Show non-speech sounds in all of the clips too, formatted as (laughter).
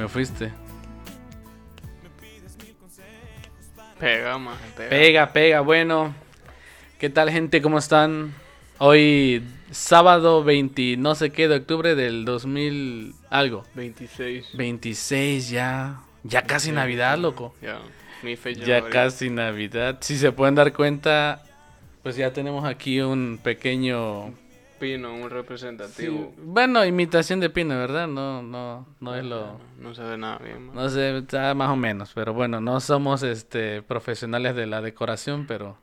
Me fuiste. Pega, maje, pega. Pega, pega, bueno. ¿Qué tal gente? ¿Cómo están? Hoy sábado 20 no sé qué de octubre del 2000 algo. 26. 26 ya. Ya casi Navidad, loco. Ya, mi fecha Ya favorita. casi Navidad. Si se pueden dar cuenta, pues ya tenemos aquí un pequeño Pino, un sí, representativo. bueno, imitación de pino, ¿verdad? No no no es lo No se ve nada bien, man. no sé, está más o menos, pero bueno, no somos este profesionales de la decoración, pero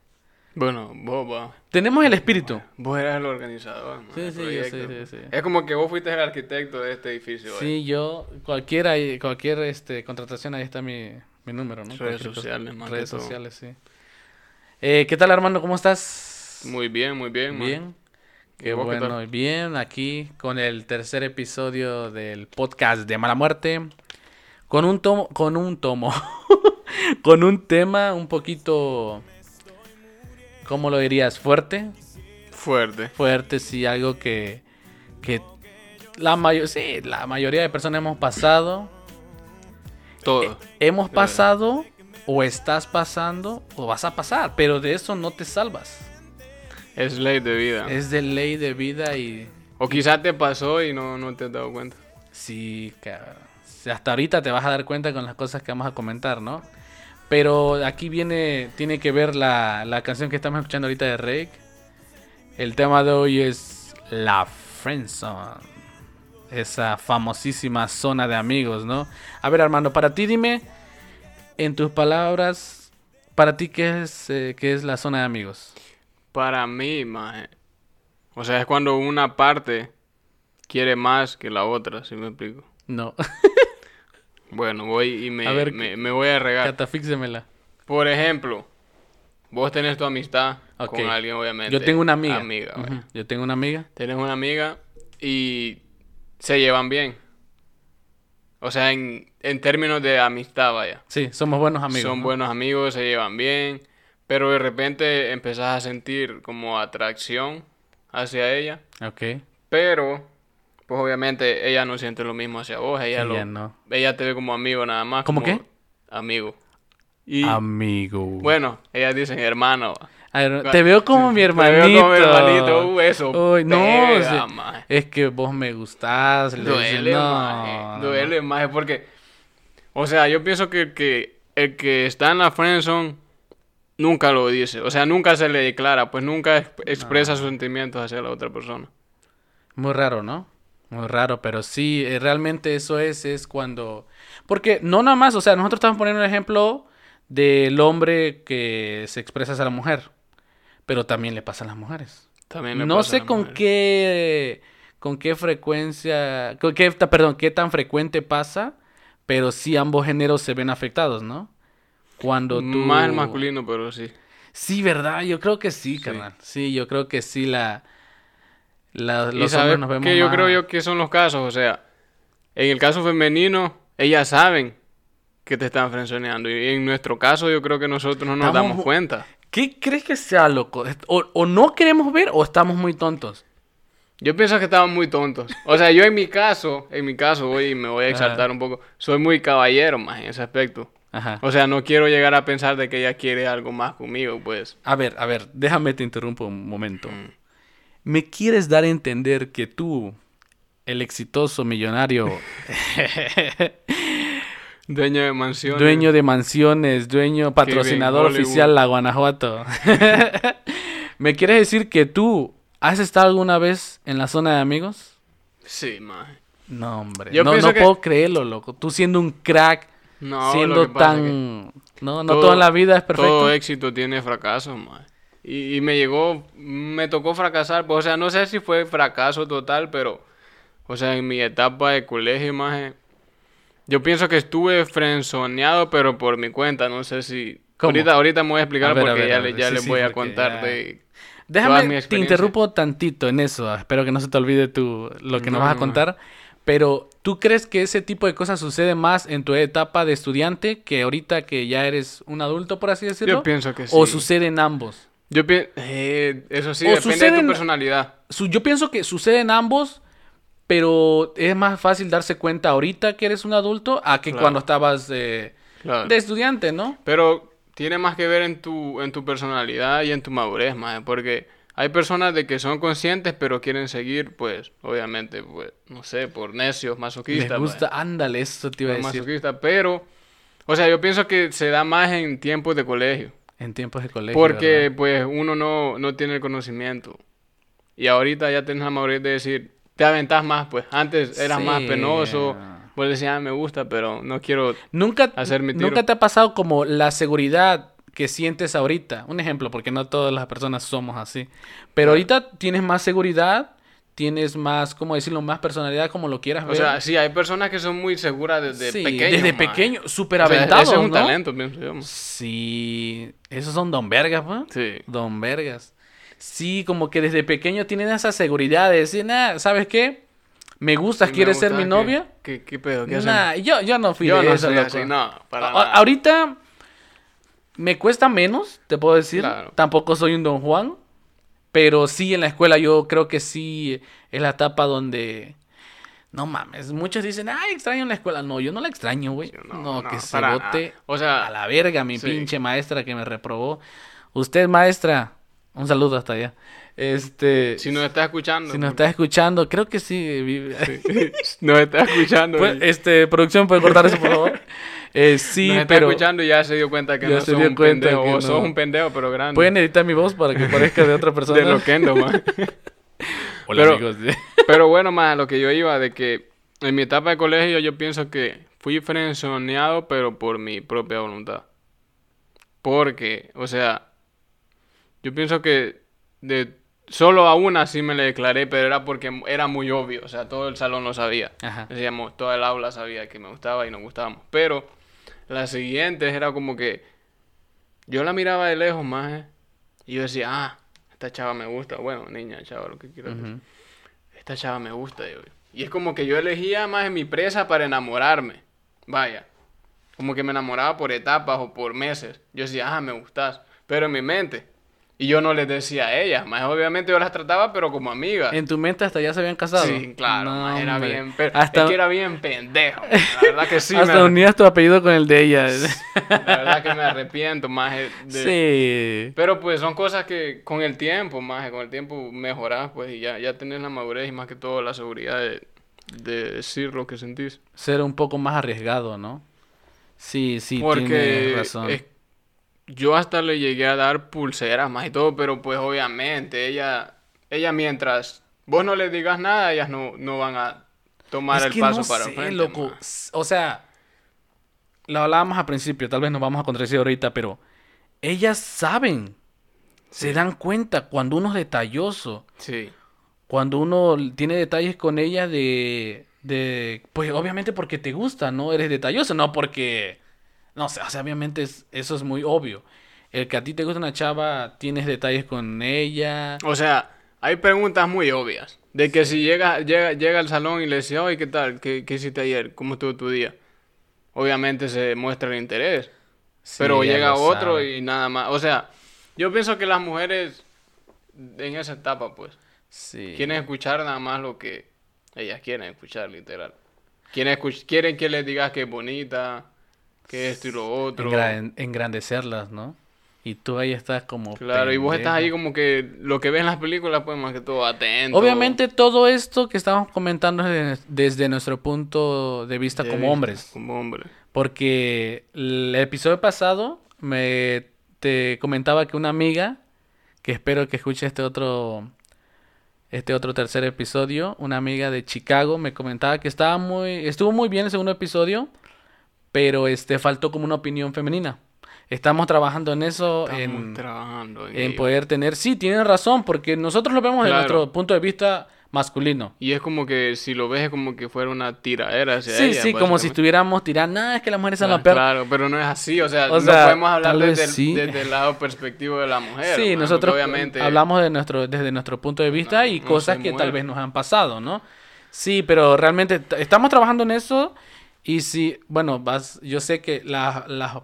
Bueno, vos, va. tenemos el espíritu. Vos eras el organizador, man, Sí, sí, yo sé, sí, sí. Es como que vos fuiste el arquitecto de este edificio. eh. Sí, yo, cualquiera, cualquier este, contratación, ahí está mi, mi número, ¿no? Redes Cualquier sociales, más Redes sociales, sí. Eh, ¿Qué tal, Armando? ¿Cómo estás? Muy bien, muy bien, man. Bien. Qué ¿Y vos qué bueno, tal? bien, aquí con el tercer episodio del podcast de Mala Muerte. Con un tomo, con un tomo, (laughs) con un tema un poquito, ¿cómo lo dirías? Fuerte, Fuerte. fuerte, sí, algo que, que la, mayo sí, la mayoría de personas hemos pasado. Todo. Eh, hemos pasado o estás pasando o vas a pasar, pero de eso no te salvas. Es ley de vida. Es de ley de vida y O quizás te pasó y no, no te has dado cuenta. sí, cabrón. Hasta ahorita te vas a dar cuenta con las cosas que vamos a comentar, ¿no? Pero aquí viene, tiene que ver la, la canción que estamos escuchando ahorita de Rake. El tema de hoy es la Friendzone. Esa famosísima zona de amigos, ¿no? A ver, Armando, para ti dime, en tus palabras, para ti, ¿qué es, eh, qué es la zona de amigos? Para mí, maje. O sea, es cuando una parte quiere más que la otra, si me explico. No, Bueno, voy y me, A ver, me, me voy a regar. catafíxemela. Por ejemplo, vos tenés tu amistad con alguien, obviamente. Yo tengo una amiga. Yo tengo una amiga. Tenés una amiga y se llevan bien. O sea, en, en términos de amistad, vaya. Sí, somos buenos amigos. Son ¿no? buenos amigos, se llevan bien. Pero de repente empezás a sentir como atracción hacia ella. Ok. Pero, pues obviamente ella no siente lo mismo hacia vos. Ella, Ella lo- no. ella te ve como amigo nada más. ¿Cómo como qué? Amigo. Y Amigo. bueno, ellas dicen hermano. Ver, te veo como (laughs) mi Te hermanito. veo como mi hermanito. Uh, eso Uy, no, pega, maje. Es que vos me gustás. le Duele, no, maje, no, Duele, maje, porque... O sea, yo pienso que, que el que está en la friendzone nunca lo dice. O sea, nunca se le declara. Pues nunca ex- expresa sus sentimientos hacia la otra persona. Muy raro, ¿no? Muy raro, pero sí, eh, realmente eso es, es cuando... Porque no nada más, o sea, nosotros estamos poniendo un ejemplo del hombre que se expresa hacia la mujer, pero también le pasa a las mujeres. También le No pasa a sé la con qué, con qué frecuencia, con qué, perdón, qué tan frecuente pasa, pero sí ambos géneros se ven afectados, ¿no? Cuando tú... Más el masculino, pero sí. Sí, ¿verdad? Yo creo que sí, Sí. carnal. Sí, yo creo que sí la... la- los hombres nos vemos que yo creo yo que son los casos. O sea, en el caso femenino, ellas saben que te están frenzoneando. Y en nuestro caso, yo creo que nosotros no nos Estamos damos cuenta. ¿Qué crees que sea, loco? O, o no queremos ver o estamos muy tontos. Yo pienso que estaban muy tontos. O sea, yo en mi caso, en mi caso, hoy me voy a (laughs) exaltar un poco. Soy muy caballero más en ese aspecto. Ajá. O sea, no quiero llegar a pensar de que ella quiere algo más conmigo, pues. A ver, a ver, déjame te interrumpo un momento. Mm. ¿Me quieres dar a entender que tú, el exitoso millonario, Dueño de mansión. dueño de mansiones, dueño, patrocinador oficial La Guanajuato, (laughs) ¿me quieres decir que tú has estado alguna vez en la zona de amigos? Sí, más. No, hombre. Yo no no que- puedo creerlo, loco. Tú siendo un crack, No, siendo es que tan... No, no todo- en la vida es perfecto. Todo éxito tiene fracaso, más. Y, y me llegó, me tocó fracasar. Pues, o sea, no sé si fue fracaso total, pero O sea, en mi etapa de colegio, maje, yo pienso que estuve frenzoneado, pero por mi cuenta. No sé si... ¿Cómo? Ahorita, ahorita me voy a explicar A ver, a porque ver, ya, a ver. ya Sí, les sí, voy a contar ya- de... toda Déjame, te interrumpo tantito en eso. ah, Espero que no se te olvide tu, lo que nos No, vas a no. Pero, ¿tú crees que ese tipo de cosas sucede más en tu etapa de estudiante que ahorita que ya eres un adulto, por así decirlo? Yo pienso que sí. ¿O sucede en ambos? Yo pienso... eso sí, O depende de tu personalidad. Su- yo pienso que sucede en ambos, pero es más fácil darse cuenta ahorita que eres un adulto a que Claro. cuando estabas eh, Claro. de estudiante, ¿no? Pero tiene más que ver en tu, en tu personalidad y en tu madurez, más porque hay personas de que son conscientes pero quieren seguir, pues, obviamente, pues, no sé, por necios, Les masoquistas. gusta, maje, ándale, eso te iba a decir. masoquistas, pero, o sea, yo pienso que se da más en tiempos de colegio, En tiempos de colegio. porque, ¿verdad? pues, uno no, no tiene el conocimiento. Y ahorita ya tienes la madurez de decir, te aventás más, pues, antes eras más Sí. penoso, vos decías, "Ah, me gusta, pero no quiero ¿Nunca, hacer mi tiro. ¿Nunca te ha pasado como la seguridad que sientes ahorita? Un ejemplo, porque no todas las personas somos así. Pero ahorita tienes más seguridad, tienes más, ¿cómo decirlo? Más personalidad, como lo quieras O ver. sea, sí, hay personas que son muy seguras desde Sí, pequeño. desde maje. pequeño, súper O sea, aventados, es un ¿no? talento, pienso yo. Sí, esos son don vergas, ¿no? Sí. Don vergas. Sí, como que desde pequeño tienen esa seguridad de decir, nah, ¿sabes qué? Me gustas, Sí, me ¿quieres ser gusta, mi ¿qué- novia? ¿Qué, qué pedo? ¿Qué Nah, yo, yo no fui Yo de no eso, soy loco. así, no, para A- nada. ahorita me cuesta menos, te puedo decir. Claro. Tampoco soy un Don Juan. Pero sí, en la escuela yo creo que sí es la etapa donde... No mames, muchos dicen, ay, extraño la escuela. No, yo no la extraño, güey. No, no, que se bote. O sea, a la verga mi sí. pinche maestra que me reprobó. Usted, maestra, un saludo hasta allá. Este, Si nos está escuchando. si nos está escuchando, creo que sí. vive- (laughs) nos está escuchando. Pues, este, producción, ¿puede cortar eso, por favor? (laughs) Eh, sí, nos está pero escuchando y ya se dio cuenta que Ya no se sos dio un cuenta pendejo. no. sos un pendejo, pero grande. pueden editar mi voz para que (laughs) parezca de otra persona. de loquendo, man. Hola, Pero- amigos. (laughs) Pero bueno, más a lo que yo iba, de que en mi etapa de colegio yo pienso que fui frenzoneado, pero por mi propia voluntad. Porque, o sea, yo pienso que de solo a una sí me le declaré, pero era porque era muy obvio, o sea, todo el salón lo sabía. Ajá. Decíamos, toda el aula sabía que me gustaba y nos gustábamos. Pero las siguientes era como que yo la miraba de lejos más, ¿eh? y yo decía, ah, esta chava me gusta. Bueno, niña, chava, lo que quieras. decir esta chava me gusta. yo- Y es como que yo elegía más en mi presa para enamorarme. Vaya. Como que me enamoraba por etapas o por meses. Yo decía, ah, me gustas. Pero en mi mente. Y yo no les decía a ellas. Más obviamente yo las trataba, pero como amigas. En tu mente hasta ya se habían casado. Sí, claro. No, más era bien. Pero hasta Es que era bien pendejo. La verdad que sí. (laughs) hasta me, unías tu apellido con el de ella. (laughs) La verdad que me arrepiento más de... sí. Pero pues son cosas que con el tiempo, más con el tiempo mejoras, pues, y ya, ya tenés la madurez y más que todo la seguridad de, de decir lo que sentís. Ser un poco más arriesgado, ¿no? Sí, sí, Porque tienes razón. es- yo hasta le llegué a dar pulseras más y todo, pero pues obviamente ella, ella mientras vos no le digas nada, ellas no, no van a tomar Es el que paso no para sé, frente. loco. O sea, lo hablábamos al principio, tal vez nos vamos a contradecir ahorita, pero ellas saben, se dan cuenta cuando uno es detalloso, Sí, cuando uno tiene detalles con ella de, de, pues obviamente porque te gusta, ¿no? Eres detalloso, no porque, no sé, o sea, obviamente es- eso es muy obvio. El que a ti te gusta una chava, tienes detalles con ella. o sea, hay preguntas muy obvias. De que si llega, llega, llega al salón y le dice, oye, ¿qué tal? ¿Qué, qué hiciste ayer? ¿Cómo estuvo tu día? Obviamente se muestra el interés. Sí, pero llega otro sabe. y nada más. O sea, yo pienso que las mujeres en esa etapa, pues, Sí. quieren escuchar nada más lo que ellas quieren escuchar, literal. Quieren, escuch- quieren que les digas que es bonita, que esto y lo otro. Engra- engrandecerlas, ¿no? Y tú ahí estás como... Claro, y vos estás ahí como que lo que ves en las películas, pues, más que todo atento. Obviamente todo esto que estamos comentando es de- desde nuestro punto de vista De como vista, hombres. Como hombre. Porque el episodio pasado me te comentaba que una amiga, que espero que escuche este otro este otro tercer episodio, una amiga de Chicago me comentaba que estaba muy estuvo muy bien el segundo episodio, pero este faltó como una opinión femenina. Estamos trabajando en eso Estamos en trabajando en, en poder tener, sí, tienen razón, porque nosotros lo vemos Claro. desde nuestro punto de vista masculino. Y es como que si lo ves es como que fuera una tiradera hacia Sí, ella, sí, como si estuviéramos tirando, nada, es que las mujeres son Ah, las peores. Claro, pero no es así, o sea, O no sea, podemos hablar desde, el- sí. desde el lado perspectivo de la mujer. Sí, man, nosotros obviamente hablamos de nuestro, desde nuestro punto de vista y no cosas soy que mujer. tal vez nos han pasado, ¿no? Sí, pero realmente estamos trabajando en eso y sí, bueno, vas, yo sé que las, las,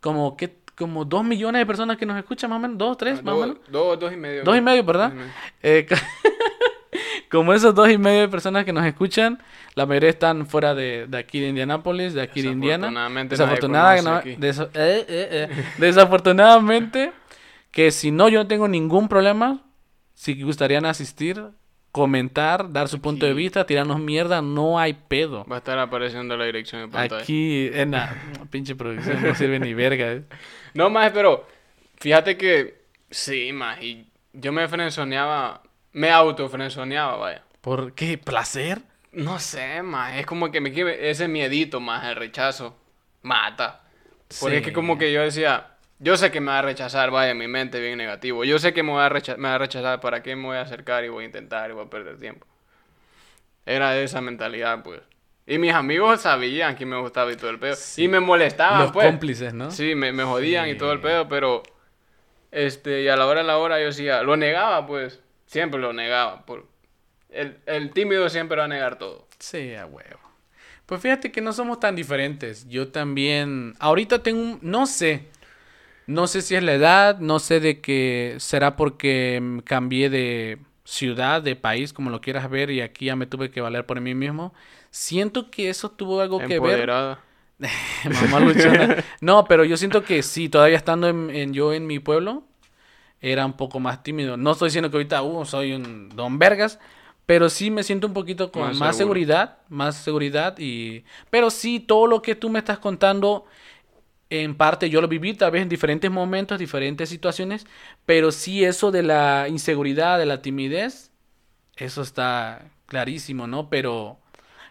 como que, como dos millones de personas que nos escuchan, más o menos, dos, tres, más o dos, menos. dos, dos y medio. Dos y medio, ¿verdad? Dos y medio. Eh, (laughs) como esos dos y medio de personas que nos escuchan, la mayoría están fuera de, de aquí de Indianápolis, de aquí de Indiana. Desafortunadamente no- eh, eh, eh. (laughs) Desafortunadamente, que si no, yo no tengo ningún problema. Si gustarían asistir, comentar, dar su punto de vista, tirarnos mierda, no hay pedo. Va a estar apareciendo la dirección de pantalla. Aquí, en la (laughs) pinche producción, no sirve ni verga. eh. No más, pero fíjate que sí, más. Y yo me frenzoneaba, me autofrenzoneaba, vaya. ¿Por qué? ¿Placer? No sé, más. Es como que me ese miedito más, el rechazo. Mata. Porque es que como que yo decía, yo sé que me va a rechazar, vaya, mi mente bien negativo. Yo sé que me va a rechazar, me va a rechazar, ¿para qué me voy a acercar y voy a intentar y voy a perder tiempo? Era de esa mentalidad, pues. Y mis amigos sabían que me gustaba y todo el pedo. Y me molestaban, Los pues. cómplices, ¿no? Sí, me, me jodían y todo el Sí. pedo, pero este, y a la hora de la hora yo decía, lo negaba, pues, siempre lo negaba. Por, el, el tímido siempre va a negar todo. Sí, a huevo. Pues fíjate que no somos tan diferentes. Yo también, ahorita tengo un, no sé, no sé si es la edad, no sé de que será porque mm, cambié de ciudad, de país, como lo quieras ver, y aquí ya me tuve que valer por mí mismo. Siento que eso tuvo algo que ver. Empoderada. (laughs) Mamá luchona. No, pero yo siento que sí, todavía estando en, en- yo en mi pueblo, era un poco más tímido. No estoy diciendo que ahorita uh, soy un don vergas, pero sí me siento un poquito con Más más, seguridad, más seguridad y pero sí todo lo que tú me estás contando en parte yo lo viví tal vez en diferentes momentos, diferentes situaciones, pero sí eso de la inseguridad, de la timidez, eso está clarísimo, ¿no? Pero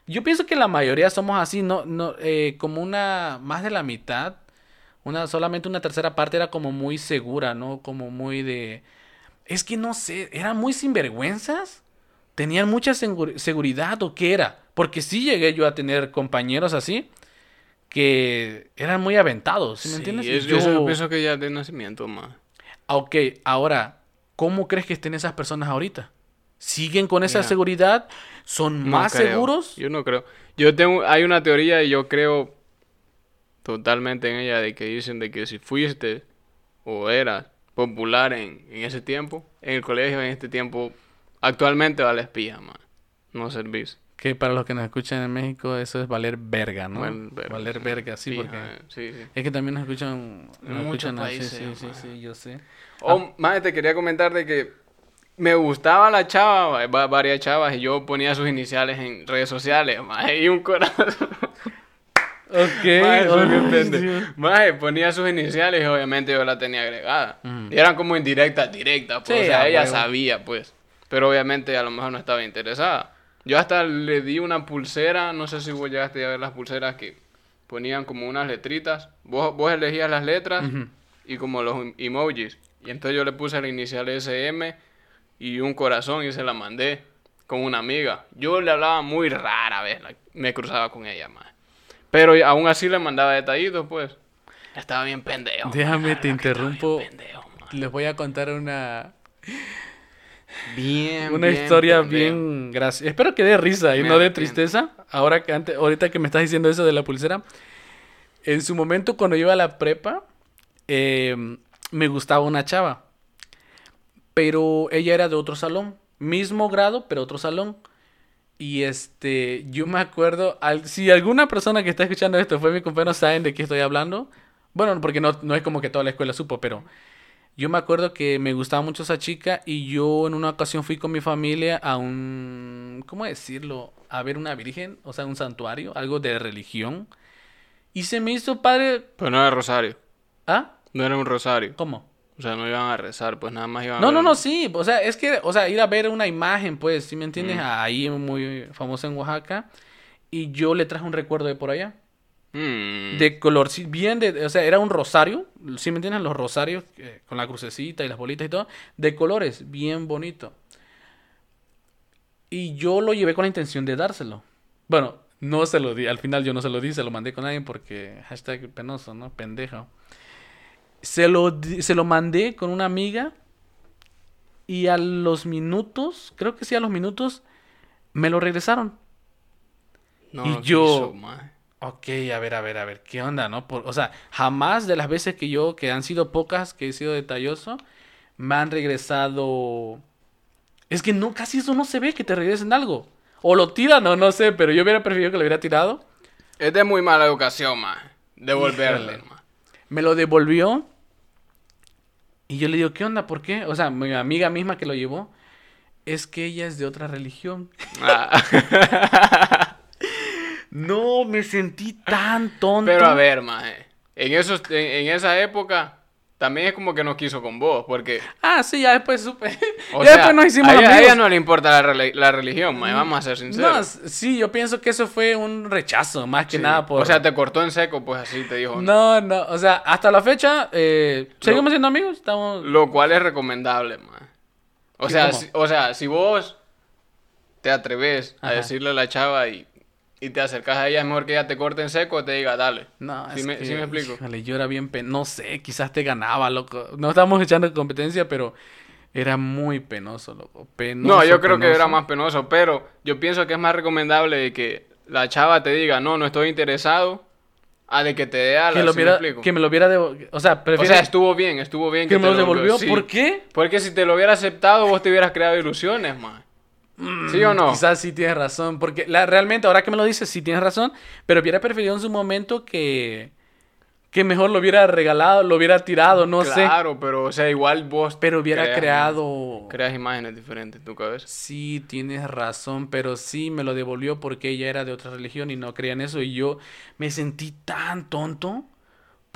yo pienso que la mayoría somos así, no, no, eh, como una, más de la mitad, una, solamente una tercera parte era como muy segura, ¿no? Como muy de, es que no sé, eran muy sinvergüenzas, tenían mucha segu- seguridad o qué era, porque sí llegué yo a tener compañeros así que eran muy aventados, ¿sí me Sí, entiendes? Y es- yo- yo pienso que ya de nacimiento, más. Ah, Ok, ahora, ¿cómo crees que estén esas personas ahorita? ¿Siguen con esa seguridad? ¿Son No más creo. seguros? Yo no creo. Yo tengo, hay una teoría y yo creo totalmente en ella de que dicen de que si fuiste o eras popular en, en ese tiempo, en el colegio en este tiempo, actualmente vales pija, man. No servís. Que para los que nos escuchan en México, eso es valer verga, ¿no? Valer verga, Valer sí. verga, sí, Pija, porque... sí, sí. Es que también nos escuchan... En Nos muchos escuchan así, países, sí, sí, sí, yo sé. Oh, más te quería comentar de que me gustaba la chava, va- varias chavas, y yo ponía sus iniciales en redes sociales, más y un corazón. (laughs) Ok, Maje. Dios. Maje, ponía sus iniciales y obviamente yo la tenía agregada. Ujú. Y eran como indirectas, directas, pues. Sí, o sea, ella huevo. sabía, pues. Pero obviamente a lo mejor no estaba interesada. Yo hasta le di una pulsera, no sé si vos llegaste a ver las pulseras que ponían como unas letritas. Vos, vos elegías las letras y como los em- emojis. Y entonces yo le puse la inicial SM y un corazón y se la mandé con una amiga. Yo le hablaba muy rara vez, me cruzaba con ella más. Pero aún así le mandaba detallitos, pues. Estaba bien pendejo. Déjame, man, te interrumpo. bien pendejo. Les voy a contar una, Bien, una bien historia pendejo. bien graciosa. Espero que dé risa y Me no de arrepiento. tristeza. Ahora que antes, ahorita que me estás diciendo eso de la pulsera. En su momento, cuando iba a la prepa, eh, me gustaba una chava. Pero ella era de otro salón. Mismo grado, pero otro salón. Y este, yo me acuerdo, al- si alguna persona que está escuchando esto fue mi compañero, saben de qué estoy hablando. Bueno, porque no, no es como que toda la escuela supo, pero yo me acuerdo que me gustaba mucho esa chica y yo en una ocasión fui con mi familia a un, ¿cómo decirlo? A ver una virgen, o sea, un santuario, algo de religión. Y se me hizo padre. Pero no era rosario. ¿Ah? No era un rosario. ¿Cómo? O sea, no iban a rezar, pues nada más iban a No, ver no, un- no, sí. O sea, es que, o sea, ir a ver una imagen, pues, ¿sí me entiendes? Mm. Ahí muy famosa en Oaxaca. Y yo le traje un recuerdo de por allá. Mm. De color, bien de, o sea, era un rosario, ¿sí me entienden? Los rosarios eh, con la crucecita y las bolitas y todo, de colores, bien bonito. Y yo lo llevé con la intención de dárselo. Bueno, no se lo di. Al final yo no se lo di, se lo mandé con alguien porque hashtag penoso, ¿no? Pendejo. Se lo, di- se lo mandé con una amiga. Y a los minutos, creo que sí, a los minutos, me lo regresaron. No Y yo-. Ok, a ver, a ver, a ver, ¿qué onda, no? Por- o sea, jamás de las veces que yo, que han sido pocas, que he sido detalloso, me han regresado... Es que no, casi eso no se ve, que te regresen algo. O lo tiran, o no sé, pero yo hubiera preferido que lo hubiera tirado. Es de muy mala educación, maje. Devolverle, maje. Me lo devolvió. Y yo le digo, ¿qué onda? ¿Por qué? O sea, mi amiga misma que lo llevó, es que ella es de otra religión. Ah. (laughs) No, me sentí tan tonto. Pero a ver, maje. En, esos, en, en esa época, también es como que no quiso con vos, porque... Ah, sí, ya después supe. (laughs) O ya sea, después nos hicimos a ella, a amigos. ella no le importa la, la religión, maje, vamos a ser No, sinceros. s- sí, yo pienso que eso fue un rechazo, más que Sí. nada por... O sea, te cortó en seco, pues así te dijo. No, no, o sea, hasta la fecha, eh, seguimos siendo amigos, estamos... Lo cual es recomendable, maje. O ¿Y sea, si, o sea, si vos te atreves a decirle a la chava y, y te acercas a ella, es mejor que ella te corte en seco o te diga, dale. No, ¿Sí es me- que, sí me explico? yo era bien, pen- no sé, quizás te ganaba, loco. No estamos echando competencia, pero era muy penoso, loco. Penoso, No, yo creo que penoso. era más penoso, pero yo pienso que es más recomendable de que la chava te diga, no, no estoy interesado, a de que te dé alas, que, lo ¿sí me hubiera- explico? que me lo hubiera devolvido. O sea, O sea, estuvo bien, estuvo bien que que, me lo devolvió. ¿Por qué? Porque si te lo hubiera aceptado, vos te hubieras creado ilusiones, man. ¿Sí o no? Mm, Quizás sí tienes razón, porque la, realmente, ahora que me lo dices, sí tienes razón, pero hubiera preferido en su momento que, que mejor lo hubiera regalado, lo hubiera tirado, no sé. Claro, pero o sea, igual vos Pero hubiera creas, creado... creas imágenes diferentes en tu cabeza. Sí, tienes razón, pero sí me lo devolvió porque ella era de otra religión y no creía en eso y yo me sentí tan tonto.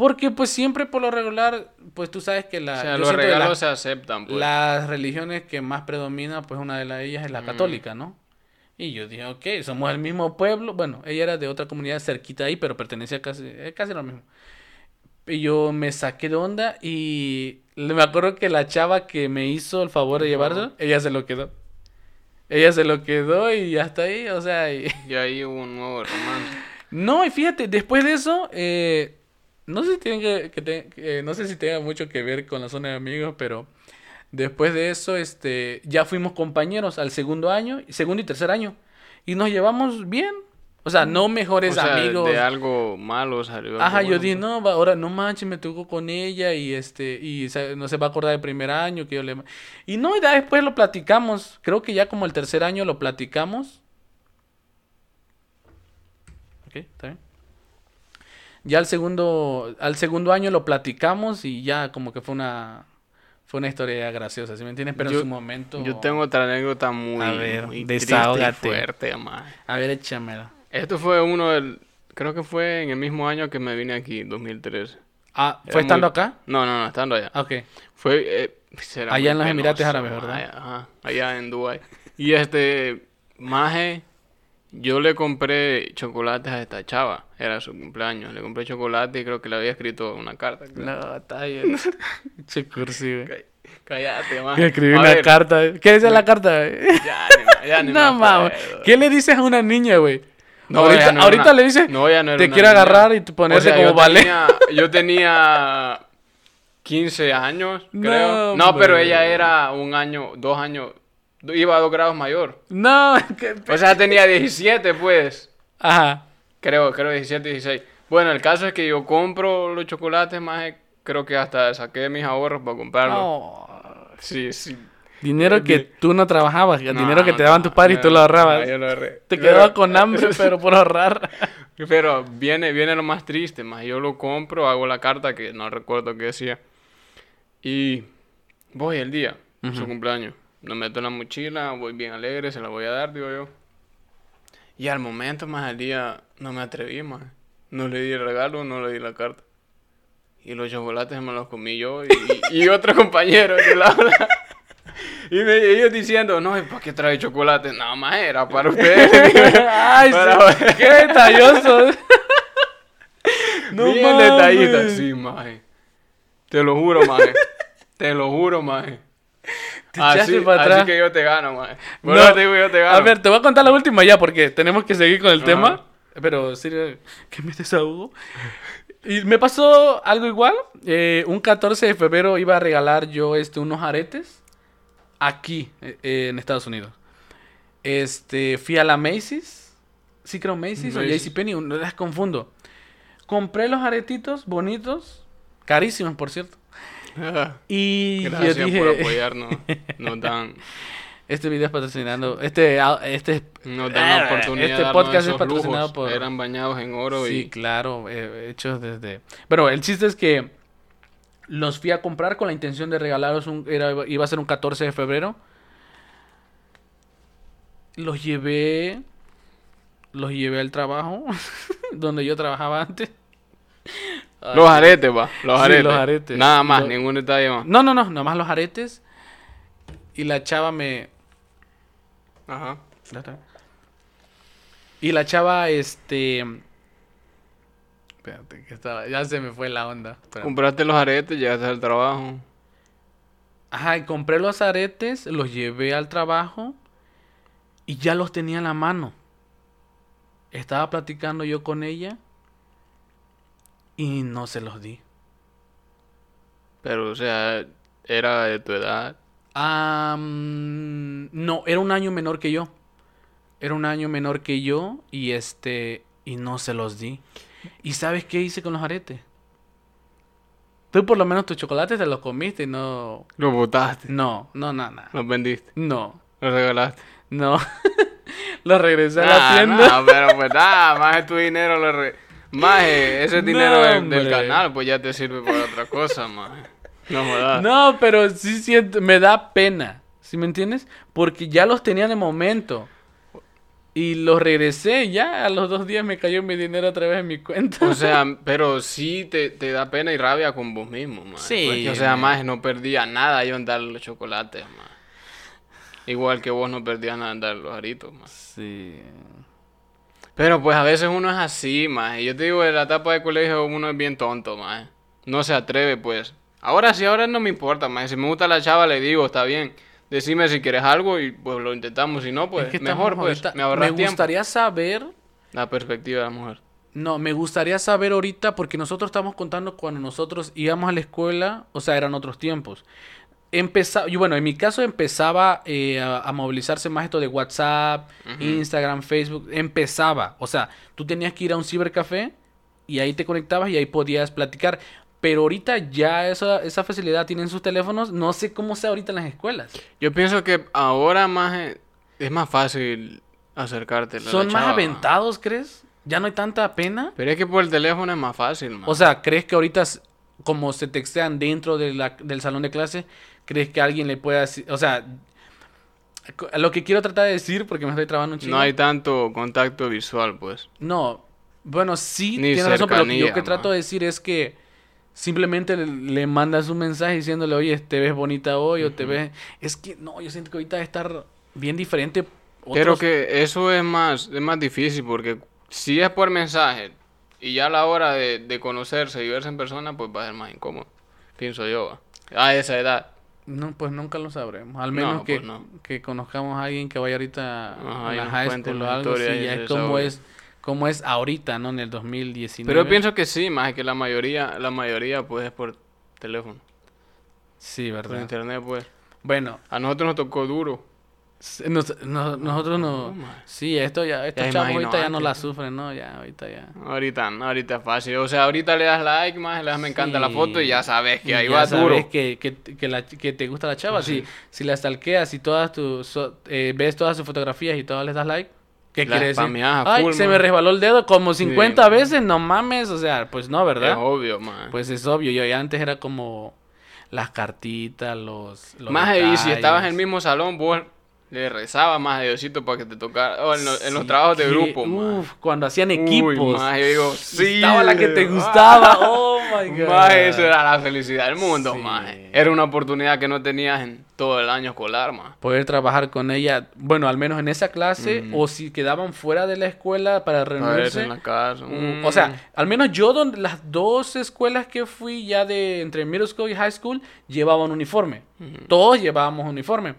Porque pues siempre por lo regular, pues tú sabes que la... o sea, los regalos la- se aceptan, pues. las religiones que más predomina, pues una de las ellas es la Mm. católica, ¿no? Y yo dije, ok, somos el mismo pueblo. Bueno, ella era de otra comunidad cerquita ahí, pero pertenecía casi, eh, casi lo mismo. Y yo me saqué de onda y me acuerdo que la chava que me hizo el favor de llevárselo, ella se lo quedó. Ella se lo quedó y hasta ahí, o sea... y- Y ahí hubo un nuevo romance. (laughs) No, y fíjate, después de eso, eh, no sé si tiene que, que te- que- no sé si tenga mucho que ver con la zona de amigos, pero después de eso, este, ya fuimos compañeros al segundo año, segundo y tercer año, y nos llevamos bien. O sea, no mejores o sea, amigos. de algo malo salió. Ajá, yo dije, pues. no, va, ahora no manches, me tocó con ella y este, y se- no se va a acordar del primer año que yo le... Y no, ya después lo platicamos, creo que ya como el tercer año lo platicamos. Ok, está bien. Ya al segundo, al segundo año lo platicamos y ya como que fue una, fue una historia graciosa, ¿sí me entiendes? Pero Yo- en su momento... Yo tengo otra anécdota muy, A ver, muy triste y desahógate. fuerte. A ver, échamela. Esto fue uno del... Creo que fue en el mismo año que me vine aquí, 2013. Ah, Era ¿fue estando muy- acá? No, no, no, estando allá. Ok. Fue... eh, Allá en los Emiratos penoso, Árabes, ¿verdad? Allá, ajá, allá en Dubái. Y este... Maje... Yo le compré chocolates a esta chava. Era su cumpleaños. Le compré chocolate y creo que le había escrito una carta. No, está bien. (laughs) che Cállate, maje. escribí A una ver, carta. ¿Qué dice la carta? Ya, ni ya ni (laughs) no me mames. acuerdo. ¿Qué le dices a una niña, güey? No, ahorita ella no era ahorita una- le dices, no, ella no era te quiero niña. agarrar y te ponerse O sea, como yo vale. tenía- yo tenía 15 años, (laughs) creo. No, pero ella era un año, dos años, iba a dos grados mayor. No, (laughs) qué pe- O sea, tenía 17, pues. Ajá. Creo, creo 17, 16. Bueno, el caso es que yo compro los chocolates, más creo que hasta saqué mis ahorros para comprarlos. No. Sí, sí. Dinero que Eh, tú no trabajabas, No, dinero que te daban tus padres y tú lo ahorrabas. no, yo lo ahorré. Te Pero- quedabas con hambre, (laughs) pero por ahorrar. Pero viene, viene lo más triste, más yo lo compro, hago la carta que no recuerdo qué decía. Y voy el día, su cumpleaños. Lo meto en la mochila, voy bien alegre, se la voy a dar, digo yo. Y al momento, más al día, no me atreví más. No le di el regalo, no le di la carta. Y los chocolates me los comí yo y, y otro (laughs) compañero de. Y me, ellos diciendo, no, ¿y para qué trae chocolate? Nada más era para ustedes. (laughs) Ay, Para- sí. qué detalloso. (laughs) no Bien mames. detallista, sí, maje. Te lo juro, maje. Te lo juro, maje. Así, para así atrás. que yo te gano, man. Por No. eso te digo, yo te gano. A ver, te voy a contar la última ya porque tenemos que seguir con el tema. Pero, sí, que me desahogo. Y me pasó algo igual. Eh, un 14 de febrero iba a regalar yo este, unos aretes aquí eh, en Estados Unidos. Este, fui a la Macy's. Sí, creo Macy's, o Macy's. JCPenney, no las confundo. Compré los aretitos bonitos, carísimos por cierto. Y Gracias yo dije, por apoyarnos. (laughs) Nos dan, este video es patrocinando, este, este nos dan la oportunidad Este podcast es patrocinado lujos. por... Eran bañados en oro Sí, y... claro, eh, hechos desde... Pero el chiste es que los fui a comprar con la intención de regalarlos, un, era, iba a ser un 14 de febrero. Los llevé, los llevé al trabajo, (laughs) donde yo trabajaba antes. Ay, Los aretes, va. Los Sí, aretes. los aretes. Nada más, Lo- ningún detalle más. No, no, no, nomás los aretes. Y la chava me... Ajá. Ya está. Y la chava, este... Espérate, que estaba... Ya se me fue la onda. Espérate. Compraste los aretes, llegaste al trabajo. Ajá, y compré los aretes, los llevé al trabajo y ya los tenía en la mano. Estaba platicando yo con ella y no se los di. Pero, o sea, era de tu edad. Mm, no, era un año menor que yo. Era un año menor que yo y este y no se los di. ¿Y sabes qué hice con los aretes? Tú por lo menos tus chocolates te los comiste y no Los botaste. no, no, no, no. Los vendiste. No. Los regalaste. No. (laughs) los regresé a la Ah, tienda. no, pero pues nada, más es tu dinero. Lo re... Más ese No, dinero del, canal, pues ya te sirve para otra cosa, más. No jodas. No, pero sí siento, me da pena, ¿sí me entiendes? Porque ya los tenía en el momento. Y los regresé, ya a los dos días me cayó mi dinero otra vez en mi cuenta. O sea, (laughs) pero sí te, te da pena y rabia con vos mismo, man. Sí, Porque, o sea, más no perdía nada yo en dar los chocolates, man. Igual que vos no perdías nada en dar los aritos, man. sí. Pero pues a veces uno es así, más. Yo te digo, en la etapa de colegio uno es bien tonto, más. No se atreve, pues. Ahora sí, ahora no me importa, más. Si me gusta la chava, le digo, está bien. Decime si quieres algo y pues lo intentamos. Si no, pues Es que mejor, pues. ahorita- Me ahorras me tiempo. gustaría saber, La perspectiva de la mujer. no, me gustaría saber ahorita, porque nosotros estamos contando cuando nosotros íbamos a la escuela, o sea, eran otros tiempos. Empezaba, y bueno, en mi caso empezaba eh, a, a movilizarse más esto de WhatsApp, Instagram, Facebook, empezaba, o sea, tú tenías que ir a un cibercafé y ahí te conectabas y ahí podías platicar. Pero ahorita ya esa, esa facilidad tienen sus teléfonos, no sé cómo sea ahorita en las escuelas. Yo pienso que ahora más es, es más fácil acercarte. a la ¿Son más chava. aventados, crees? ¿Ya no hay tanta pena? Pero es que por el teléfono es más fácil, man. O sea, ¿crees que ahorita, como se textean dentro de la- del salón de clase, crees que alguien le pueda decir, o sea, lo que quiero tratar de decir, porque me estoy trabando un chingo. no hay tanto contacto visual, pues. No, bueno, sí, Ni tienes razón, pero lo que yo cercanía, que trato de decir es que simplemente le, le mandas un mensaje diciéndole, oye, te ves bonita hoy, o te ves... Es que, no, yo siento que ahorita debe estar bien diferente. Pero que eso es más, es más difícil porque si es por mensaje y ya a la hora de, de conocerse y verse en persona, pues va a ser más incómodo. Pienso yo. A esa edad. No, pues nunca lo sabremos. Al No, menos que, pues no. que conozcamos a alguien que vaya ahorita Ajá, a la high school o algo, sí, historia y ya es como es, como es ahorita, ¿no? En el 2019. Pero yo pienso que sí, más que la mayoría, la mayoría pues es por teléfono. Sí, Por ¿verdad? internet, pues. Bueno, A nosotros nos tocó duro. Nos- no- nosotros no... Sí, esto ya, estos Ya chavos ahorita ya no la sufren, ¿no? Ya, ahorita ya... Ahorita no, ahorita es fácil. O sea, ahorita le das like, más le das me encanta la foto y ya sabes que ahí ya va sabes duro. Que, que, que, la- que te gusta la chava. Sí. Si, si la stalkeas y todas tus... so- eh, ves todas sus fotografías y todas les das like... ¿Qué La quiere decir? Ay, full, se man. me resbaló el dedo como 50 Sí. veces, no mames. O sea, pues no, ¿verdad? Es obvio, man. Pues es obvio, yo ya antes era como las cartitas, los, los más y si detalles. estabas en el mismo salón, vos le rezabas más a Diosito para que te tocara. En, lo- en los trabajos de grupo, man. Uf, cuando hacían Uy, equipos. más, yo digo, Sí, estaba la que te gustaba. (laughs) Oh my god. Eso era la felicidad del mundo, Sí. Era una oportunidad que no tenías en todo el año escolar, maje. Poder trabajar con ella, bueno, al menos en esa clase, o si quedaban fuera de la escuela para reunirse. en la casa. Mm, mm. O sea, al menos yo, donde las dos escuelas que fui ya de entre middle school y high school, llevaban uniforme. Todos llevábamos uniforme.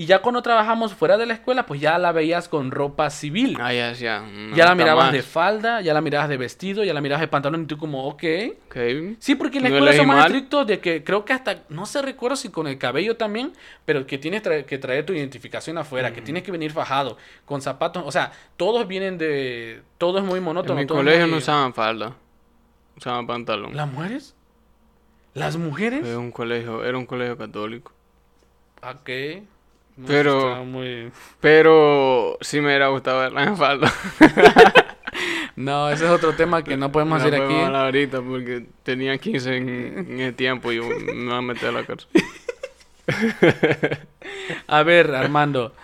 Y ya cuando trabajamos fuera de la escuela, pues ya la veías con ropa civil. Ah, ya, ya. no ya la mirabas más. de falda, ya la mirabas de vestido, ya la mirabas de pantalón y tú como, ok. Ok. Sí, porque en la escuela son más estrictos de que creo que hasta, no sé recuerdo si con el cabello también, pero que tienes tra- que traer tu identificación afuera, que tienes que venir fajado, con zapatos, o sea, todos vienen de, todo es muy En monótono. mi todo es colegio muy- no usaban falda. Usaban pantalón. ¿Las mujeres? ¿Las mujeres? Era un colegio, era un colegio católico. Ok. No, Pero- muy... Pero sí me hubiera gustado verla en falda. (laughs) No, ese es otro tema que no podemos No podemos aquí. hablar ahorita porque tenía 15 en, en ese tiempo y me van a meter a la cárcel. (laughs) A ver, Armando,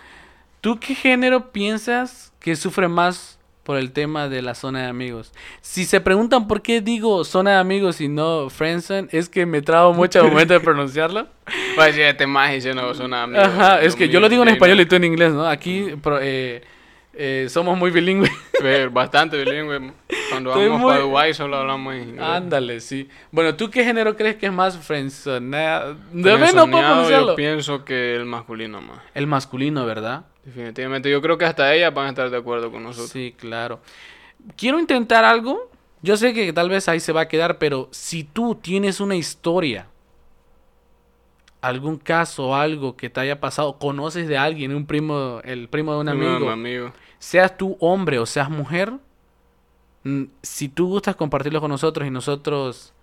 ¿tú qué género piensas que sufre más por el tema de la zona de amigos? Si se preguntan por qué digo zona de amigos y no friendzone, es que me trabo mucho al momento de pronunciarlo. (laughs) Pues sí, este más y no son amigos. Ajá, es que yo lo digo en español y tú en inglés, ¿no? Aquí eh, eh, somos muy bilingües. Bastante bilingüe. Cuando Estoy vamos muy- para Dubái solo hablamos en inglés. Ándale, sí. Bueno, ¿tú qué género crees que es más friendzoneado? De no puedo pronunciarlo. Yo pienso que el masculino más. El masculino, ¿verdad? Definitivamente. Yo creo que hasta ellas van a estar de acuerdo con nosotros. Sí, claro. Quiero intentar algo. Yo sé que tal vez ahí se va a quedar, pero si tú tienes una historia, algún caso, algo que te haya pasado, conoces de alguien, un primo, el primo de un amigo, seas tú hombre o seas mujer, mm, si tú gustas compartirlo con nosotros y nosotros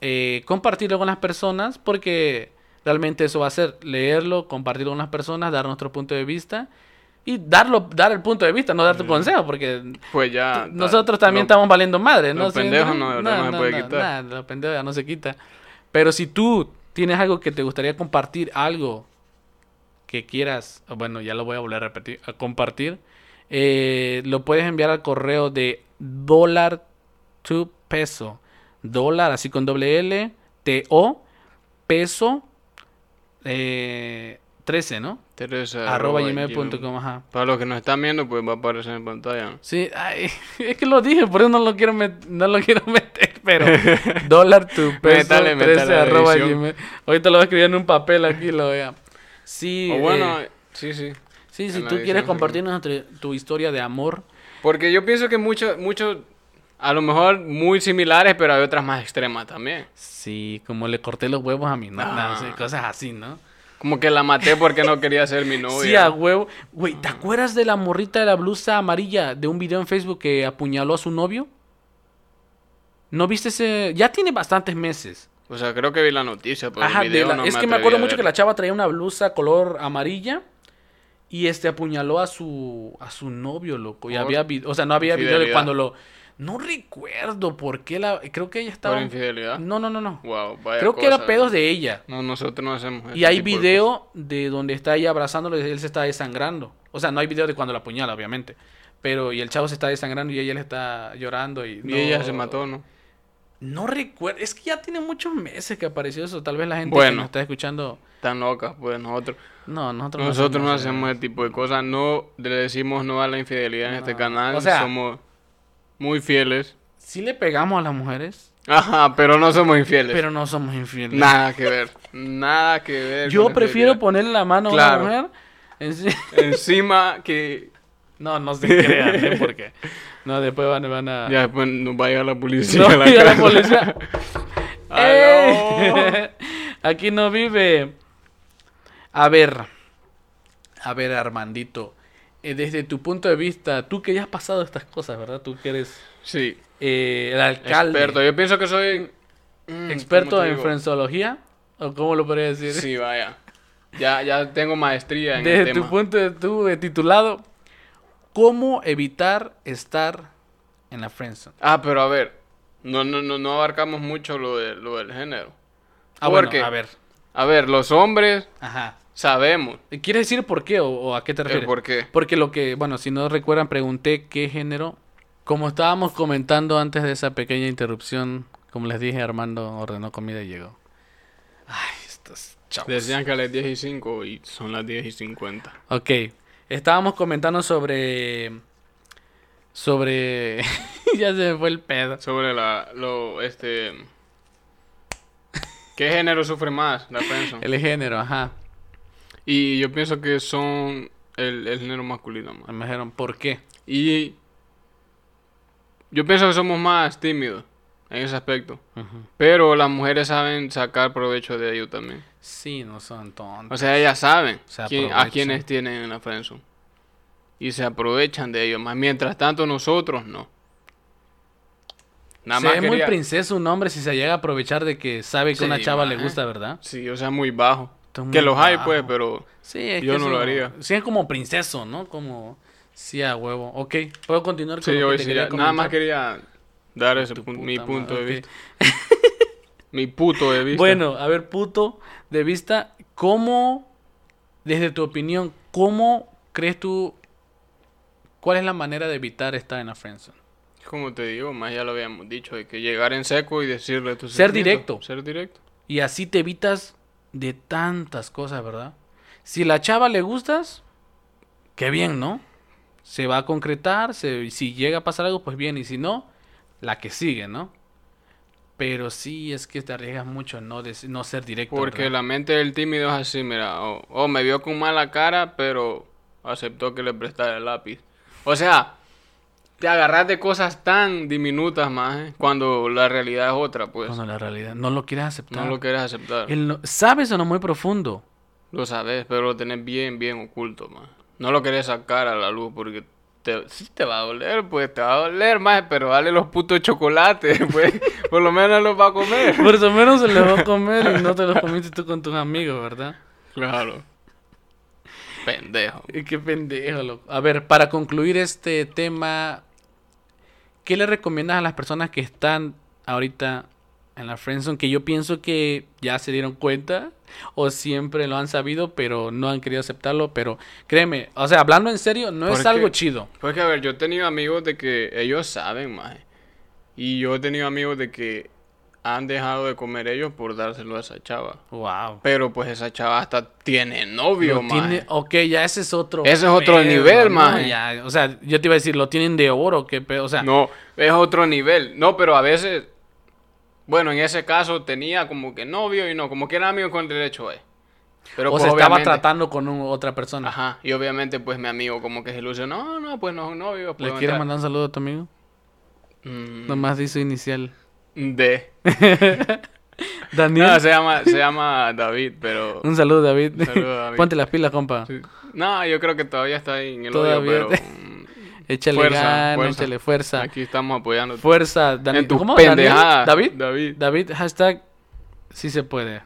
eh, compartirlo con las personas, porque realmente eso va a ser leerlo, compartirlo con las personas, dar nuestro punto de vista y darlo, dar el punto de vista, no dar tu consejo, porque Pues ya. nosotros ta- también lo- estamos valiendo madre, ¿no? los pendejos no- no se puede quitar. nada, los pendejos ya no se quita. Pero si tú tienes algo que te gustaría compartir, algo que quieras, o bueno, ya lo voy a volver a repetir, a compartir, eh, lo puedes enviar al correo de dólar to peso. Dólar, así con doble L, T-O, peso, eh, 13, ¿no? Teresa, Arroba arroba gmail.com, ajá. Para los que nos están viendo, pues va a aparecer en pantalla. ¿no? Sí, ay, (laughs) es que lo dije, por eso no lo quiero, met- no lo (laughs) quiero meter, pero (laughs) dólar tu peso Métale, 13 métale a la arroba gmail. Ahorita lo voy a escribir en un papel aquí, lo vea. Sí, O bueno, eh, sí, sí. sí, si tú quieres compartirnos tu, tu historia de amor, Porque yo pienso que muchos, muchos, a lo mejor muy similares, pero hay otras más extremas también. sí, como le corté los huevos a mi nana, Ah. cosas así, ¿no? Como que la maté porque no quería ser mi novia. Sí, a huevo. Güey, ¿te acuerdas de la morrita de la blusa amarilla de un video en Facebook que apuñaló a su novio? ¿No viste ese? Ya tiene bastantes meses. O sea, creo que vi la noticia, pero Ajá, el video la- no es que me acuerdo mucho que la chava traía una blusa color amarilla y este apuñaló a su a su novio, loco. Y ¿Por? había o sea, no había video de cuando lo no recuerdo por qué la creo que ella estaba ¿Por infidelidad? No, no, no, no. Wow, vaya Creo que era pedos de ella. No, nosotros no hacemos Y ese hay de video de donde está ella abrazándolo y él se está desangrando. O sea, no hay video de cuando la apuñala, obviamente. Pero y el chavo se está desangrando y ella le está llorando y. Y no- ella se mató, ¿no? No recuerdo, es que ya tiene muchos meses que apareció eso. Tal vez la gente que Bueno. nos está escuchando Tan locas, pues nosotros. No, nosotros, Nosotros no eso. hacemos ese tipo de cosas. No le decimos no a la infidelidad en este No. canal. O sea- somos muy fieles. Sí le pegamos a las mujeres, Ajá, pero no somos infieles. pero no somos infieles. Nada que ver. Nada que ver. Yo prefiero ponerle la mano a una mujer. en (laughs) Encima que No, no se crean, ¿eh? (laughs) Porque no, después van, van a... ya después nos va a llegar la policía. No, a la policía. (laughs) Aquí no vive. A ver, a ver, Armandito. Eh, desde tu punto de vista, tú que ya has pasado estas cosas, ¿verdad? Tú que eres Sí, eh, el alcalde, experto. Yo pienso que soy mm, experto ¿cómo te en digo? friendzoología, o cómo lo podría decir. Sí, vaya. Ya, ya tengo maestría en Desde el tu tema. punto de tú eh, titulado, ¿cómo evitar estar en la friendzone? Ah, pero a ver, no, no, no, no abarcamos mucho lo, de, lo del género. Ah, bueno, a ver. A ver, los hombres Ajá. Sabemos ¿Quieres decir por qué o, o a qué te el refieres? por qué. Porque lo que, bueno, si no recuerdan, pregunté qué género. Como estábamos comentando antes de esa pequeña interrupción Como les dije, Armando ordenó comida y llegó. Ay, estos chavos. Decían que a las 10 y 5 y son las 10 y 50. Ok, estábamos comentando sobre... Sobre... (laughs) ya se me fue el pedo. Sobre la, lo, este... ¿Qué género sufre más la prensa? El género, ajá. Y yo pienso que son el, el género masculino más. Me dijeron, ¿por qué? Y yo pienso que somos más tímidos en ese aspecto. Pero las mujeres saben sacar provecho de ello también. Sí, no son tontos. O sea, ellas saben Se quién- a quienes tienen en la friendzone. Y se aprovechan de ellos. Más mientras tanto nosotros no. Nada se más ve muy princesa un hombre si se llega a aprovechar de que sabe que Sí, una chava le gusta, ¿verdad? Sí, o sea, muy bajo. Que los hay, pues, pero... Sí, es Yo que no lo haría. Sí, es como princeso, ¿no? Como... Sí, a huevo. Ok, ¿puedo continuar con Sí, lo que te sí, quería nada más quería dar ese mi punto de vista. Mi puto de vista. Bueno, a ver, puto, de vista, ¿cómo, desde tu opinión, cómo crees tú, cuál es la manera de evitar estar en la friendzone? Como te digo, más ya lo habíamos dicho, de que llegar en seco y decirle tus Ser sentimientos. directo. Ser directo. Y así te evitas de tantas cosas, ¿verdad? Si la chava le gustas, qué bien, ¿no? Se va a concretar, se- si llega a pasar algo, pues bien, y si no, la que sigue, ¿no? Pero sí es que te arriesgas mucho no, no ser directo. Porque ¿verdad? la mente del tímido es así, mira, o o me vio con mala cara, pero aceptó que le prestara el lápiz. O sea, te agarras de cosas tan diminutas más, ¿eh? cuando la realidad es otra, pues. Cuando la realidad no lo quieres aceptar. No lo quieres aceptar. Él no- ¿Sabes o no muy profundo? Lo sabes, pero lo tenés bien, bien oculto, más. No lo querés sacar a la luz porque te, sí te va a doler, pues te va a doler más, pero dale los putos chocolates, (laughs) pues. Por lo menos los va a comer. Por lo menos se lo va a comer y no te lo comiste tú con tus amigos, ¿verdad? Claro. Pendejo. Y Qué pendejo, loco. A ver, para concluir este tema, ¿qué le recomiendas a las personas que están ahorita en la friendzone? Que yo pienso que ya se dieron cuenta o siempre lo han sabido, pero no han querido aceptarlo. Pero créeme, o sea, hablando en serio, no es algo chido. Porque, a ver, yo he tenido amigos de que ellos saben, más. Y yo he tenido amigos de que han dejado de comer ellos por dárselo a esa chava. Wow. Pero pues esa chava hasta tiene novio, maje. tiene, ok, ya ese es otro. Ese es otro nivel. Ya, o sea, yo te iba a decir, lo tienen de oro, qué pedo. O sea, No, es otro nivel. No, pero a veces, bueno, en ese caso tenía como que novio y no, como que era amigo con derecho, eh. Pero o pues, se estaba tratando con un- otra persona. Ajá, y obviamente pues mi amigo como que se ilusionó, no, no, pues no es un novio. ¿Le quieres entrar". mandar un saludo a tu amigo? Mm, Nomás dice inicial. De. (laughs) Daniel. No, se llama, se llama David, pero... Un saludo, David. Un saludo, David. Ponte las pilas, compa. Sí. No, yo creo que todavía está ahí en el Todavía odio, pero mm, Échale Fuerza, ganas, fuerza. échale fuerza. aquí estamos apoyando. Fuerza, Daniel. ¿Cómo? ¿Daniel? pendejadas. ¿David? David. David, hashtag. Sí se puede.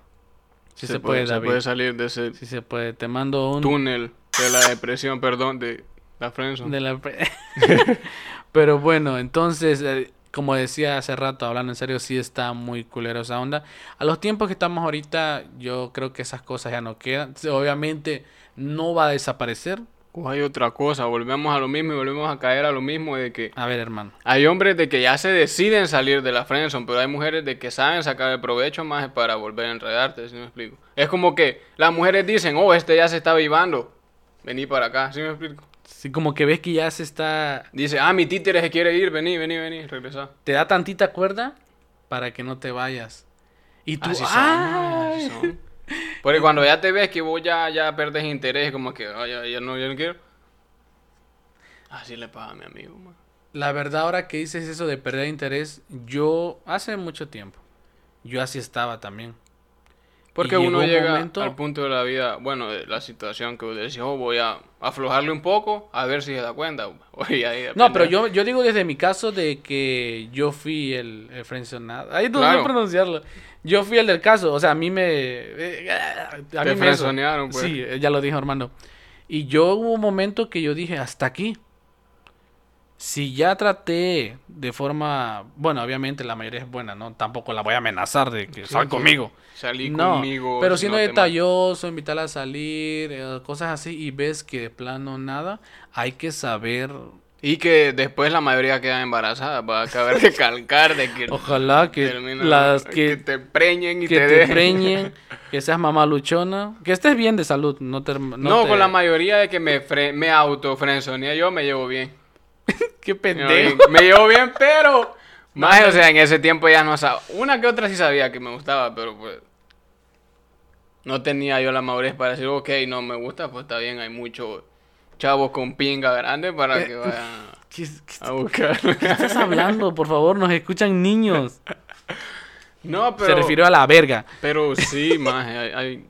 Sí se, puede, se David. puede salir de ese Sí se puede. Te mando un. túnel de la depresión, perdón, de la friendzone. de la (laughs) Pero bueno, entonces, eh, como decía hace rato, hablando en serio, sí está muy culero esa onda. A los tiempos que estamos ahorita, yo creo que esas cosas ya no quedan. Obviamente no va a desaparecer. O hay otra cosa, volvemos a lo mismo y volvemos a caer a lo mismo de que A ver, hermano. hay hombres de que ya se deciden salir de la friendzone, pero hay mujeres de que saben sacar el provecho más para volver a enredarte, ¿sí me explico? Es como que las mujeres dicen, oh, este ya se está vivando, vení para acá, ¿sí me explico? Sí, como que ves que ya se está... Dice, ah, mi títere se quiere ir, vení, vení, vení, regresa. Te da tantita cuerda para que no te vayas. Y tú... Así son, ¡ay! así son. Porque cuando ya te ves que vos ya, ya perdes interés, como que, "Ay, ya, ya no, ya no quiero. Así le pasa a mi amigo, man. La verdad, ahora que dices eso de perder interés, yo hace mucho tiempo, yo así estaba también. Porque uno llega momento- al punto de la vida, bueno, de la situación que vos decís, oh, voy a aflojarle un poco, a ver si se da cuenta. (laughs) Oye, ahí No, pero yo, yo digo desde mi caso de que yo fui el, el frencionado. Ahí no sé Claro. pronunciarlo. Yo fui el del caso. O sea, a mí me... eh, a Te mí me pues. Sí, ya lo dijo Armando. Y yo hubo un momento que yo dije, hasta aquí. Si ya traté de forma... Bueno, obviamente la mayoría es buena, ¿no? Tampoco la voy a amenazar de que Sí, sal sí. conmigo. Salí No, conmigo. pero si siendo no detalloso, invitarla a salir, eh, cosas así, y ves que de plano nada, hay que saber Y que después la mayoría quedan embarazadas. Va a caber recalcar de que (laughs) Ojalá que las que que, te preñen y que te, preñen, (laughs) que seas mamá luchona, que estés bien de salud, no te... No, No, te- con la mayoría de que me, fre me autofrenzoneé yo me llevo bien. (laughs) Qué pendejo. me llevo bien, pero... Más, o sea, en ese tiempo ya no sabía. Una que otra sí sabía que me gustaba, pero pues... No tenía yo la madurez para decir, ok, no me gusta, pues está bien, hay muchos chavos con pinga grande para que vayan ¿Qué, qué- a buscar. qué estás hablando? Por favor, nos escuchan niños. (laughs) No, pero... Se refirió a la verga. Pero sí, más, hay, hay-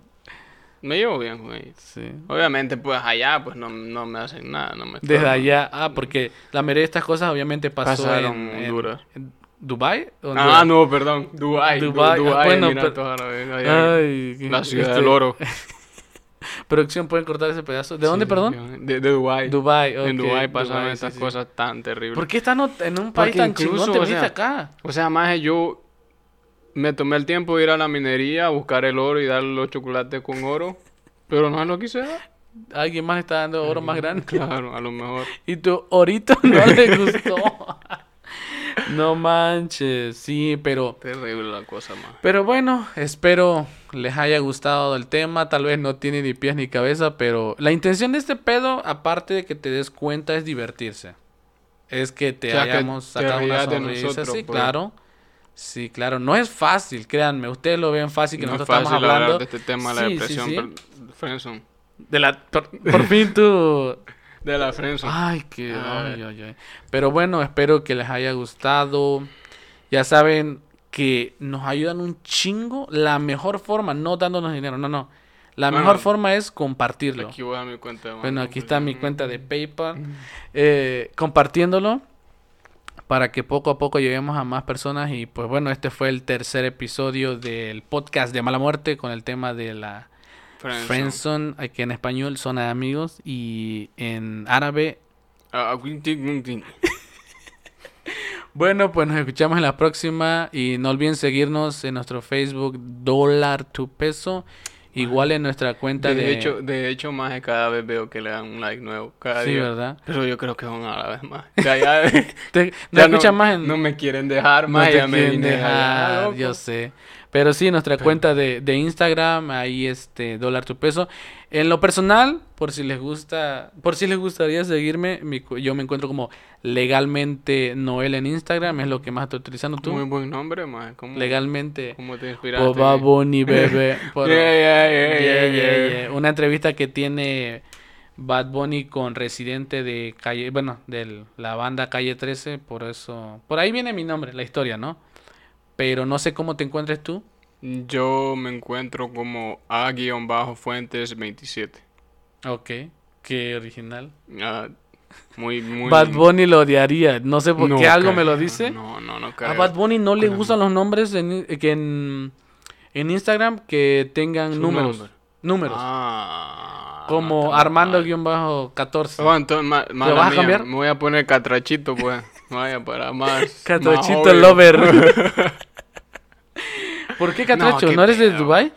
me llevo bien con ellos. Sí. Obviamente, pues allá, pues no, no me hacen nada, no me Desde allá, ah, porque la mayoría de estas cosas obviamente pasó Pasaron en, en en- Honduras. en Dubai. ¿O Ah, no, perdón, Dubai. Dubái, Dubai, ah, bueno, Emiratos pero- Árabes, Ay, qué- la ciudad este, del oro. (laughs) Producción, ¿pueden cortar ese pedazo? ¿De dónde, perdón? De, de Dubai. Dubai, En ok, Dubai pasaron estas sí, cosas tan terribles. ¿Por qué están en un país Porque tan incluso, chingón? Te o sea, acá. O sea, más yo me tomé el tiempo de ir a la minería a buscar el oro y dar los chocolates con oro, pero no lo quise dar. Alguien más está dando oro más grande. (laughs) Claro, a lo mejor. Y tu orito no le (laughs) gustó. no manches, sí, pero... Terrible la cosa más. Pero bueno, espero les haya gustado el tema. Tal vez no tiene ni pies ni cabeza, pero la intención de este pedo, aparte de que te des cuenta, es divertirse. Es que te O sea, que hayamos te sacado una rías de sonrisa. nosotros, sí, pues. claro. Sí, claro. No es fácil, créanme. Ustedes lo ven fácil que no es nosotros fácil estamos hablando. hablar de este tema, la Sí, sí, depresión. sí. pero- Friendzone. De la, por, por (laughs) fin tú De la friendzone. Ay, qué. Ay, ay, ay. Pero bueno, espero que les haya gustado. Ya saben que nos ayudan un chingo. La mejor forma, no dándonos dinero, no, no. La Bueno, mejor forma es compartirlo. Aquí voy a mi cuenta de Bueno, aquí pues, está mi mm. cuenta de PayPal. Eh, compartiéndolo para que poco a poco lleguemos a más personas. Y pues bueno, este fue el tercer episodio del podcast de Mala Muerte con el tema de la Friendzone. Aquí en español, zona de amigos. Y en árabe, Ah, ah. (laughs) Bueno, pues nos escuchamos en la próxima y no olviden seguirnos en nuestro Facebook dólar tu peso, igual en nuestra cuenta de, De hecho, de hecho, más de cada vez veo que le dan un like nuevo. Cada sí, día. ¿verdad? Pero yo creo que son a la vez más. Ya, (laughs) (laughs) ya, Te, ya te escuchan más en No me quieren dejar no más. te ya quieren dejar, yo sé. Pero sí, nuestra cuenta de, de Instagram, ahí este dólar tu peso. En lo personal, por si les gusta, por si les gustaría seguirme, mi yo me encuentro como legalmente Noel en Instagram, es lo que más estoy utilizando tú. Muy buen nombre, más. ¿Cómo, legalmente ¿Cómo te inspiraste? Boba Bunny (laughs) Bebé. por- yeah, yeah. yeah. Una entrevista que tiene Bad Bunny con Residente de Calle, bueno, de la banda Calle 13, por eso, por ahí viene mi nombre, la historia, ¿no? Pero no sé cómo te encuentres tú. Yo me encuentro como A-Fuentes27. Ok, qué original. Ah, muy, muy. Bad Bunny lo odiaría, no sé por No qué algo creo, me lo dice. No, no, no A. Bad Bunny no le gustan los nombres en, que en, en Instagram que tengan Su números. nombre. Números. Ah, como no, está Armando mal. guion bajo 14. Oh, entonces, ma- mala vas a cambiar? Me voy a poner catrachito, pues. Vaya, para más. (laughs) Catrachito más. Lover. (laughs) ¿Por qué Catracho? No, ¿No, qué eres de. Dubai?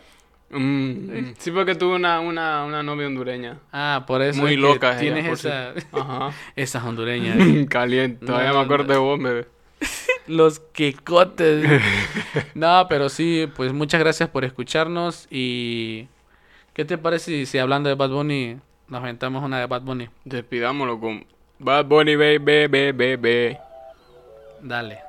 Mm, sí, porque tuve una, una, una novia hondureña. Ah, por eso. Muy es loca ella, Tienes esa, Ajá. (laughs) esas hondureñas. (laughs) Caliente. Todavía No, me acuerdo no. de vos, bebé. (laughs) Los quecotes. no, pero sí, pues muchas gracias por escucharnos. Y. ¿Qué te parece si, si hablando de Bad Bunny nos aventamos una de Bad Bunny? Despidámoslo con Bad Bunny, baby, baby, baby. Dale.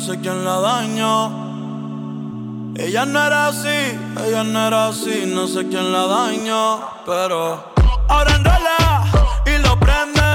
sé quién la dañó. Ella no era así, ella no era así, no sé quién la dañó, pero ahora enrola y lo prende.